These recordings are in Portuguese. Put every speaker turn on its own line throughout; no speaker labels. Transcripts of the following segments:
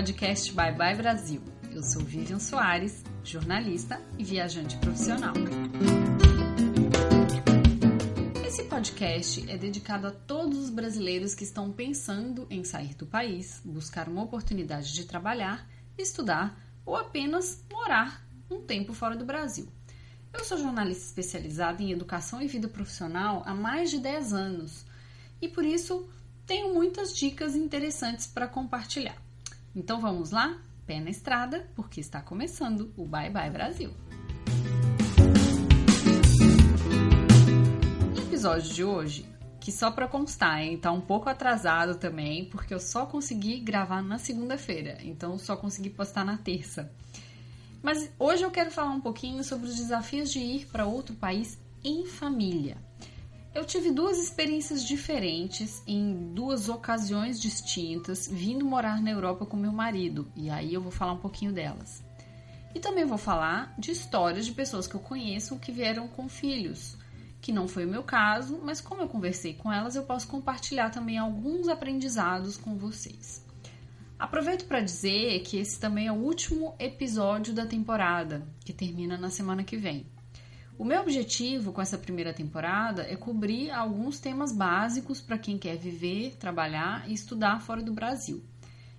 podcast Bye Bye Brasil. Eu sou Vivian Soares, jornalista e viajante profissional. Esse podcast é dedicado a todos os brasileiros que estão pensando em sair do país, buscar uma oportunidade de trabalhar, estudar ou apenas morar um tempo fora do Brasil. Eu sou jornalista especializada em educação e vida profissional há mais de 10 anos e por isso tenho muitas dicas interessantes para compartilhar. Então vamos lá? Pé na estrada, porque está começando o Bye Bye Brasil. No episódio de hoje, que só para constar, hein, tá um pouco atrasado também, porque eu só consegui gravar na segunda-feira, então só consegui postar na terça. Mas hoje eu quero falar um pouquinho sobre os desafios de ir para outro país em família. Eu tive duas experiências diferentes em duas ocasiões distintas, vindo morar na Europa com meu marido, e aí eu vou falar um pouquinho delas. E também vou falar de histórias de pessoas que eu conheço que vieram com filhos, que não foi o meu caso, mas como eu conversei com elas, eu posso compartilhar também alguns aprendizados com vocês. Aproveito para dizer que esse também é o último episódio da temporada, que termina na semana que vem. O meu objetivo com essa primeira temporada é cobrir alguns temas básicos para quem quer viver, trabalhar e estudar fora do Brasil.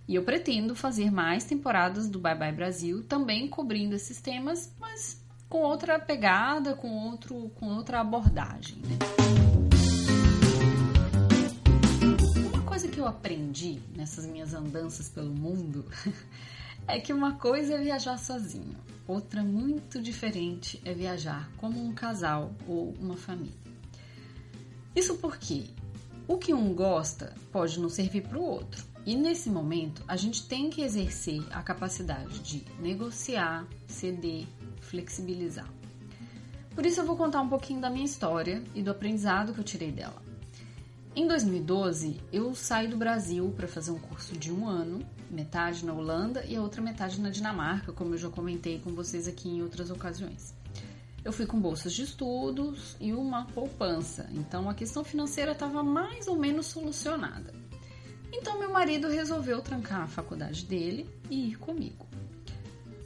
E eu pretendo fazer mais temporadas do Bye Bye Brasil, também cobrindo esses temas, mas com outra pegada, com, outro, com outra abordagem. Né? Uma coisa que eu aprendi nessas minhas andanças pelo mundo é que uma coisa é viajar sozinho, outra muito diferente é viajar como um casal ou uma família. Isso porque o que um gosta pode não servir para o outro. E nesse momento, a gente tem que exercer a capacidade de negociar, ceder, flexibilizar. Por isso, eu vou contar um pouquinho da minha história e do aprendizado que eu tirei dela. Em 2012, eu saí do Brasil para fazer um curso de um ano, metade na Holanda e a outra metade na Dinamarca, como eu já comentei com vocês aqui em outras ocasiões. Eu fui com bolsas de estudos e uma poupança, então a questão financeira estava mais ou menos solucionada. Então meu marido resolveu trancar a faculdade dele e ir comigo.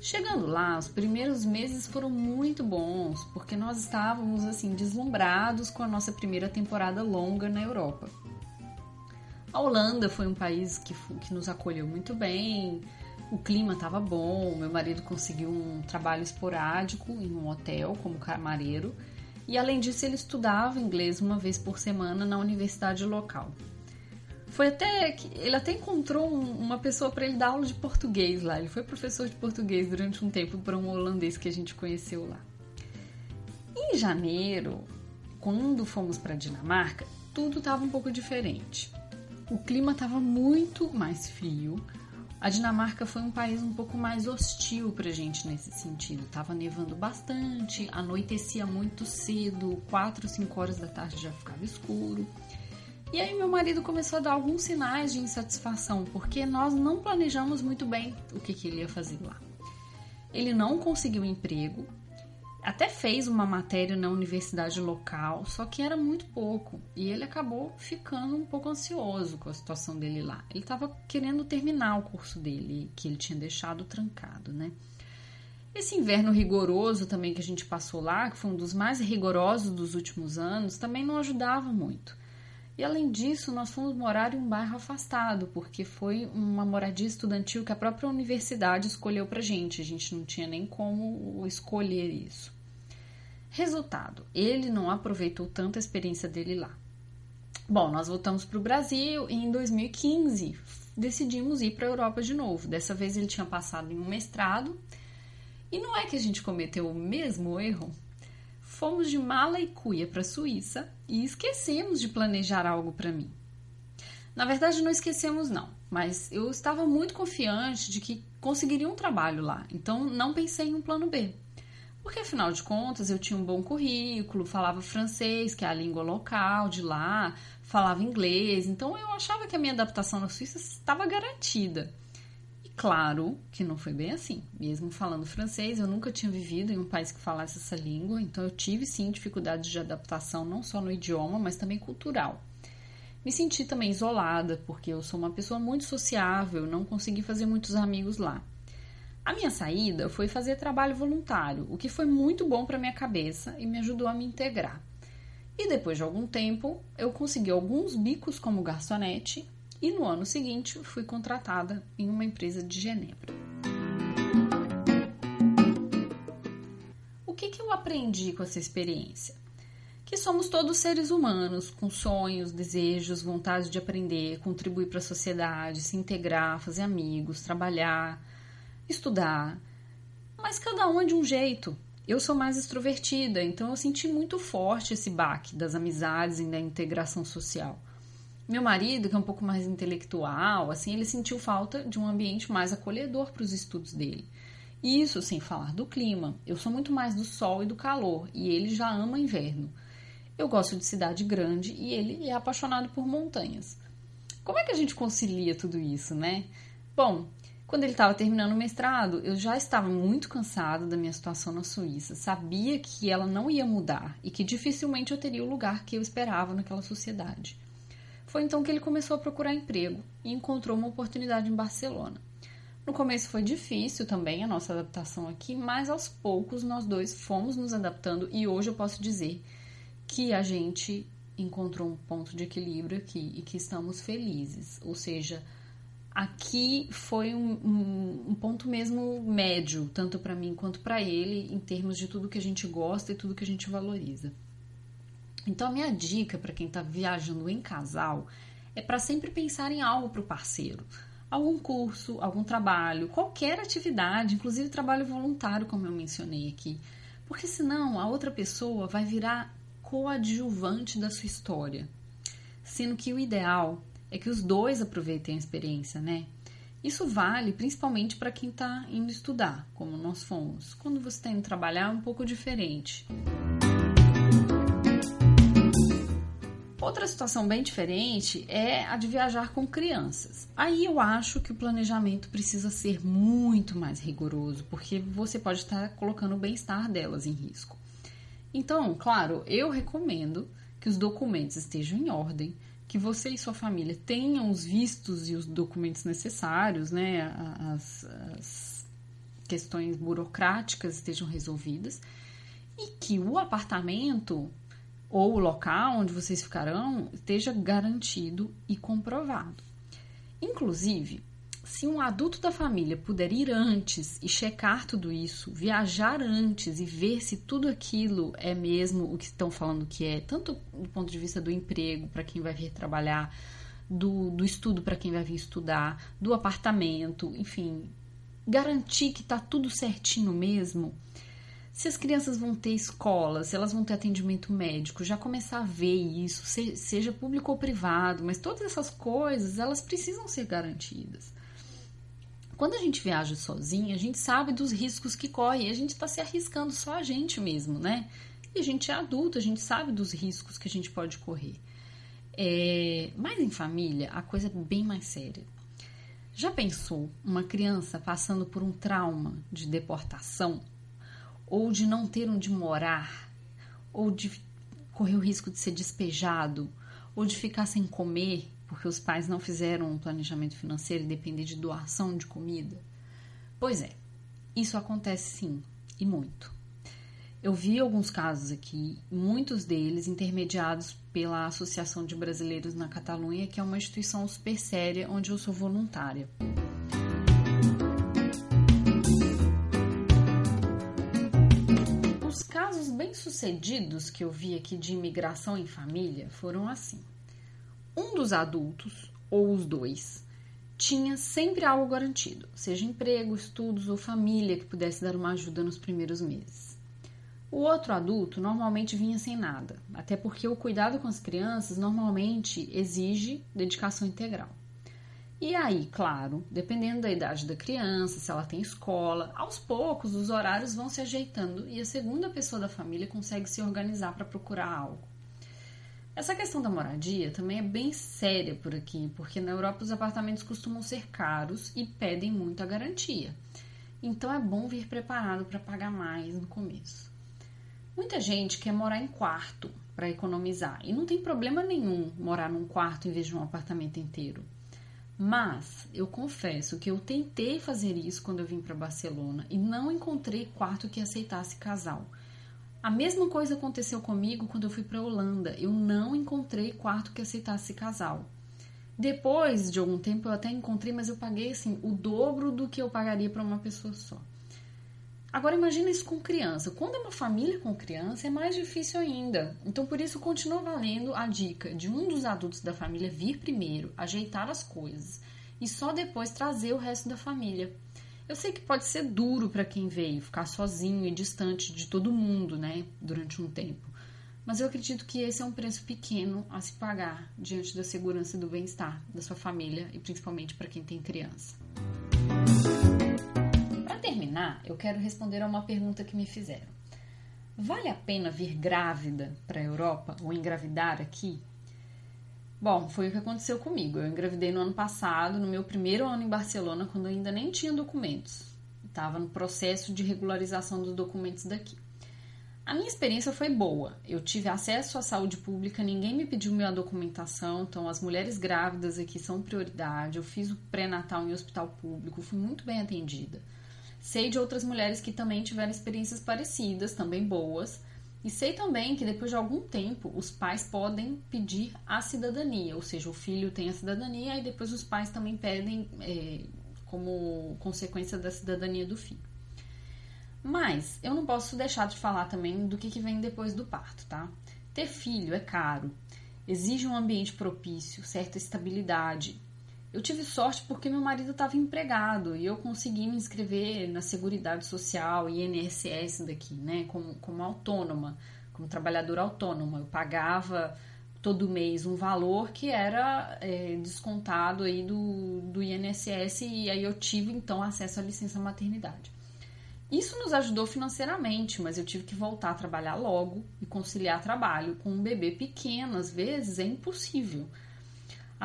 Chegando lá, os primeiros meses foram muito bons, porque nós estávamos assim deslumbrados com a nossa primeira temporada longa na Europa. A Holanda foi um país que, que nos acolheu muito bem, o clima estava bom, meu marido conseguiu um trabalho esporádico em um hotel como camareiro, e além disso ele estudava inglês uma vez por semana na universidade local. Foi até que ele até encontrou um, uma pessoa para ele dar aula de português lá. Ele foi professor de português durante um tempo para um holandês que a gente conheceu lá. Em janeiro, quando fomos para Dinamarca, tudo estava um pouco diferente. O clima estava muito mais frio. A Dinamarca foi um país um pouco mais hostil para a gente nesse sentido. Tava nevando bastante, anoitecia muito cedo, 4, 5 horas da tarde já ficava escuro. E aí meu marido começou a dar alguns sinais de insatisfação, porque nós não planejamos muito bem o que, que ele ia fazer lá. Ele não conseguiu emprego, até fez uma matéria na universidade local, só que era muito pouco. E ele acabou ficando um pouco ansioso com a situação dele lá. Ele estava querendo terminar o curso dele, que ele tinha deixado trancado, né? Esse inverno rigoroso também que a gente passou lá, que foi um dos mais rigorosos dos últimos anos, também não ajudava muito. E além disso, nós fomos morar em um bairro afastado, porque foi uma moradia estudantil que a própria universidade escolheu pra gente. A gente não tinha nem como escolher isso. Resultado, ele não aproveitou tanto a experiência dele lá. Bom, nós voltamos para o Brasil e em 2015 decidimos ir para a Europa de novo. Dessa vez ele tinha passado em um mestrado. E não é que a gente cometeu o mesmo erro? Fomos de mala e cuia para a Suíça e esquecemos de planejar algo para mim. Na verdade, não esquecemos, não, mas eu estava muito confiante de que conseguiria um trabalho lá, então não pensei em um plano B. Porque afinal de contas eu tinha um bom currículo, falava francês, que é a língua local de lá, falava inglês, então eu achava que a minha adaptação na Suíça estava garantida. Claro que não foi bem assim. Mesmo falando francês, eu nunca tinha vivido em um país que falasse essa língua, então eu tive sim dificuldades de adaptação, não só no idioma, mas também cultural. Me senti também isolada, porque eu sou uma pessoa muito sociável, não consegui fazer muitos amigos lá. A minha saída foi fazer trabalho voluntário, o que foi muito bom para minha cabeça e me ajudou a me integrar. E depois de algum tempo, eu consegui alguns bicos como garçonete e no ano seguinte fui contratada em uma empresa de Genebra. O que, que eu aprendi com essa experiência? que somos todos seres humanos, com sonhos, desejos, vontade de aprender, contribuir para a sociedade, se integrar, fazer amigos, trabalhar, estudar. Mas cada um é de um jeito. Eu sou mais extrovertida, então eu senti muito forte esse baque das amizades e da integração social. Meu marido, que é um pouco mais intelectual, assim, ele sentiu falta de um ambiente mais acolhedor para os estudos dele. Isso sem falar do clima. Eu sou muito mais do sol e do calor, e ele já ama inverno. Eu gosto de cidade grande e ele é apaixonado por montanhas. Como é que a gente concilia tudo isso, né? Bom, quando ele estava terminando o mestrado, eu já estava muito cansada da minha situação na Suíça. Sabia que ela não ia mudar e que dificilmente eu teria o lugar que eu esperava naquela sociedade. Foi então que ele começou a procurar emprego e encontrou uma oportunidade em Barcelona. No começo foi difícil também a nossa adaptação aqui, mas aos poucos nós dois fomos nos adaptando e hoje eu posso dizer que a gente encontrou um ponto de equilíbrio aqui e que estamos felizes. Ou seja, aqui foi um, um, um ponto mesmo médio, tanto para mim quanto para ele, em termos de tudo que a gente gosta e tudo que a gente valoriza. Então, a minha dica para quem está viajando em casal é para sempre pensar em algo para o parceiro. Algum curso, algum trabalho, qualquer atividade, inclusive trabalho voluntário, como eu mencionei aqui. Porque senão a outra pessoa vai virar coadjuvante da sua história. Sendo que o ideal é que os dois aproveitem a experiência, né? Isso vale principalmente para quem está indo estudar, como nós fomos. Quando você está indo trabalhar, é um pouco diferente. Outra situação bem diferente é a de viajar com crianças. Aí eu acho que o planejamento precisa ser muito mais rigoroso, porque você pode estar colocando o bem-estar delas em risco. Então, claro, eu recomendo que os documentos estejam em ordem, que você e sua família tenham os vistos e os documentos necessários, né? As, as questões burocráticas estejam resolvidas e que o apartamento ou o local onde vocês ficarão esteja garantido e comprovado. Inclusive, se um adulto da família puder ir antes e checar tudo isso, viajar antes e ver se tudo aquilo é mesmo o que estão falando que é, tanto do ponto de vista do emprego para quem vai vir trabalhar, do, do estudo para quem vai vir estudar, do apartamento, enfim, garantir que está tudo certinho mesmo. Se as crianças vão ter escola, se elas vão ter atendimento médico, já começar a ver isso, seja público ou privado, mas todas essas coisas elas precisam ser garantidas. Quando a gente viaja sozinha, a gente sabe dos riscos que corre e a gente está se arriscando só a gente mesmo, né? E a gente é adulto, a gente sabe dos riscos que a gente pode correr. É... Mas em família, a coisa é bem mais séria. Já pensou uma criança passando por um trauma de deportação, ou de não ter onde morar, ou de correr o risco de ser despejado, ou de ficar sem comer porque os pais não fizeram um planejamento financeiro e depender de doação de comida? Pois é, isso acontece sim, e muito. Eu vi alguns casos aqui, muitos deles intermediados pela Associação de Brasileiros na Catalunha, que é uma instituição super séria onde eu sou voluntária. Bem-sucedidos que eu vi aqui de imigração em família foram assim um dos adultos, ou os dois, tinha sempre algo garantido, seja emprego, estudos ou família que pudesse dar uma ajuda nos primeiros meses. O outro adulto normalmente vinha sem nada, até porque o cuidado com as crianças normalmente exige dedicação integral. E aí, claro, dependendo da idade da criança, se ela tem escola, aos poucos os horários vão se ajeitando e a segunda pessoa da família consegue se organizar para procurar algo. Essa questão da moradia também é bem séria por aqui, porque na Europa os apartamentos costumam ser caros e pedem muita garantia. Então é bom vir preparado para pagar mais no começo. Muita gente quer morar em quarto para economizar e não tem problema nenhum morar num quarto em vez de um apartamento inteiro. Mas eu confesso que eu tentei fazer isso quando eu vim para Barcelona e não encontrei quarto que aceitasse casal. A mesma coisa aconteceu comigo quando eu fui para Holanda. Eu não encontrei quarto que aceitasse casal. Depois de algum tempo eu até encontrei, mas eu paguei assim o dobro do que eu pagaria para uma pessoa só. Agora imagina isso com criança. Quando é uma família com criança é mais difícil ainda. Então por isso continua valendo a dica de um dos adultos da família vir primeiro, ajeitar as coisas e só depois trazer o resto da família. Eu sei que pode ser duro para quem veio ficar sozinho e distante de todo mundo, né, durante um tempo. Mas eu acredito que esse é um preço pequeno a se pagar diante da segurança e do bem-estar da sua família e principalmente para quem tem criança terminar, eu quero responder a uma pergunta que me fizeram. Vale a pena vir grávida para a Europa ou engravidar aqui? Bom, foi o que aconteceu comigo. Eu engravidei no ano passado, no meu primeiro ano em Barcelona, quando eu ainda nem tinha documentos. Estava no processo de regularização dos documentos daqui. A minha experiência foi boa. Eu tive acesso à saúde pública, ninguém me pediu minha documentação, então as mulheres grávidas aqui são prioridade. Eu fiz o pré-natal em hospital público, fui muito bem atendida. Sei de outras mulheres que também tiveram experiências parecidas, também boas. E sei também que depois de algum tempo os pais podem pedir a cidadania, ou seja, o filho tem a cidadania e depois os pais também pedem é, como consequência da cidadania do filho. Mas eu não posso deixar de falar também do que, que vem depois do parto, tá? Ter filho é caro, exige um ambiente propício, certa estabilidade, eu tive sorte porque meu marido estava empregado e eu consegui me inscrever na Seguridade Social e INSS daqui, né, como, como autônoma, como trabalhadora autônoma. Eu pagava todo mês um valor que era é, descontado aí do, do INSS e aí eu tive então acesso à licença maternidade. Isso nos ajudou financeiramente, mas eu tive que voltar a trabalhar logo e conciliar trabalho com um bebê pequeno, às vezes é impossível.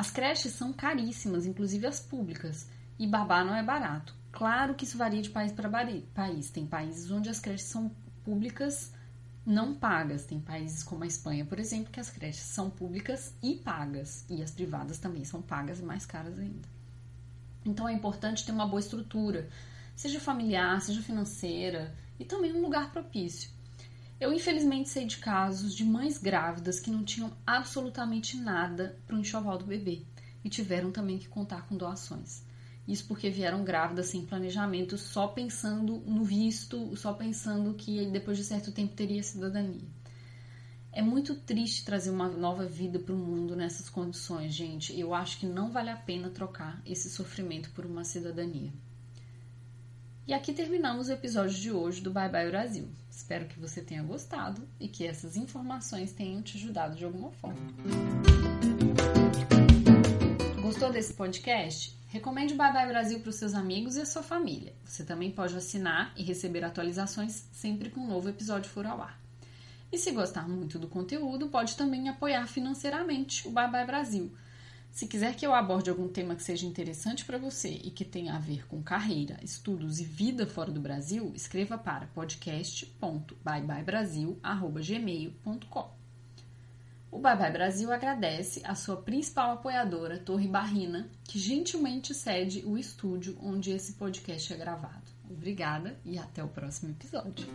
As creches são caríssimas, inclusive as públicas, e babá não é barato. Claro que isso varia de país para país. Tem países onde as creches são públicas não pagas. Tem países como a Espanha, por exemplo, que as creches são públicas e pagas, e as privadas também são pagas e mais caras ainda. Então é importante ter uma boa estrutura, seja familiar, seja financeira, e também um lugar propício. Eu infelizmente sei de casos de mães grávidas que não tinham absolutamente nada para o enxoval do bebê e tiveram também que contar com doações. Isso porque vieram grávidas sem planejamento, só pensando no visto, só pensando que depois de certo tempo teria cidadania. É muito triste trazer uma nova vida para o mundo nessas condições, gente. Eu acho que não vale a pena trocar esse sofrimento por uma cidadania. E aqui terminamos o episódio de hoje do Bye Bye Brasil. Espero que você tenha gostado e que essas informações tenham te ajudado de alguma forma. Gostou desse podcast? Recomende o Bye Bye Brasil para os seus amigos e a sua família. Você também pode assinar e receber atualizações sempre que um novo episódio for ao ar. E se gostar muito do conteúdo, pode também apoiar financeiramente o Bye Bye Brasil se quiser que eu aborde algum tema que seja interessante para você e que tenha a ver com carreira, estudos e vida fora do Brasil, escreva para podcast.byebyebrasil.gmail.com O Bye Bye Brasil agradece a sua principal apoiadora, Torre Barrina, que gentilmente cede o estúdio onde esse podcast é gravado. Obrigada e até o próximo episódio.